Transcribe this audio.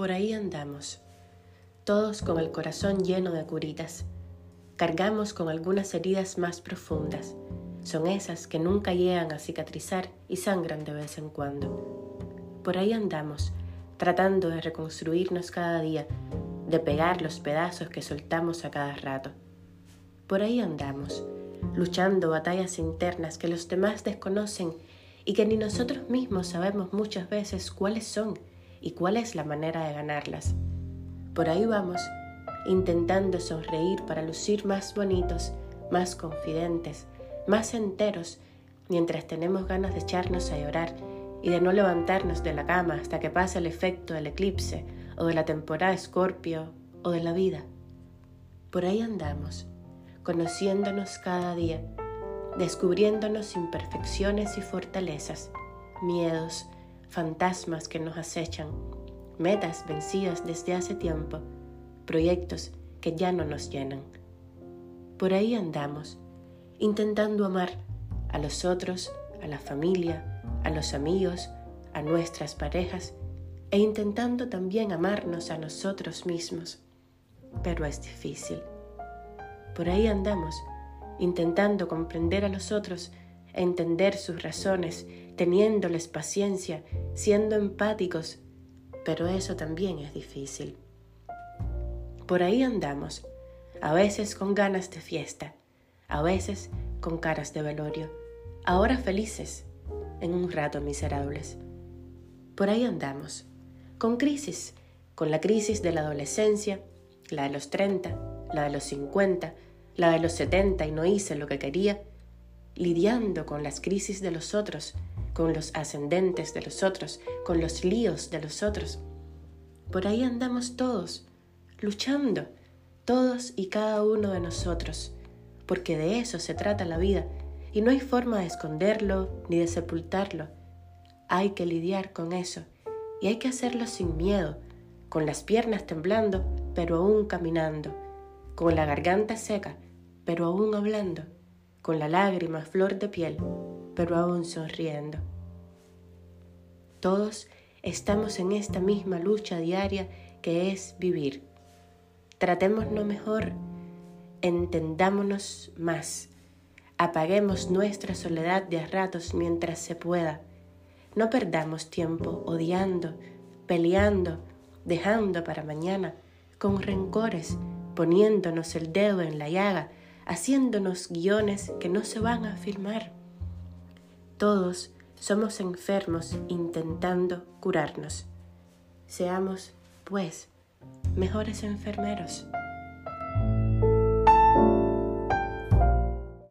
Por ahí andamos, todos con el corazón lleno de curitas. Cargamos con algunas heridas más profundas. Son esas que nunca llegan a cicatrizar y sangran de vez en cuando. Por ahí andamos, tratando de reconstruirnos cada día, de pegar los pedazos que soltamos a cada rato. Por ahí andamos, luchando batallas internas que los demás desconocen y que ni nosotros mismos sabemos muchas veces cuáles son y cuál es la manera de ganarlas. Por ahí vamos, intentando sonreír para lucir más bonitos, más confidentes, más enteros, mientras tenemos ganas de echarnos a llorar y de no levantarnos de la cama hasta que pase el efecto del eclipse o de la temporada escorpio o de la vida. Por ahí andamos, conociéndonos cada día, descubriéndonos imperfecciones y fortalezas, miedos, fantasmas que nos acechan, metas vencidas desde hace tiempo, proyectos que ya no nos llenan. Por ahí andamos, intentando amar a los otros, a la familia, a los amigos, a nuestras parejas e intentando también amarnos a nosotros mismos. Pero es difícil. Por ahí andamos, intentando comprender a los otros entender sus razones, teniéndoles paciencia, siendo empáticos, pero eso también es difícil. Por ahí andamos, a veces con ganas de fiesta, a veces con caras de velorio, ahora felices, en un rato miserables. Por ahí andamos, con crisis, con la crisis de la adolescencia, la de los 30, la de los 50, la de los 70 y no hice lo que quería, lidiando con las crisis de los otros, con los ascendentes de los otros, con los líos de los otros. Por ahí andamos todos, luchando, todos y cada uno de nosotros, porque de eso se trata la vida, y no hay forma de esconderlo ni de sepultarlo. Hay que lidiar con eso, y hay que hacerlo sin miedo, con las piernas temblando, pero aún caminando, con la garganta seca, pero aún hablando con la lágrima flor de piel, pero aún sonriendo. Todos estamos en esta misma lucha diaria que es vivir. Tratémonos mejor, entendámonos más, apaguemos nuestra soledad de a ratos mientras se pueda. No perdamos tiempo odiando, peleando, dejando para mañana, con rencores, poniéndonos el dedo en la llaga haciéndonos guiones que no se van a filmar. Todos somos enfermos intentando curarnos. Seamos, pues, mejores enfermeros.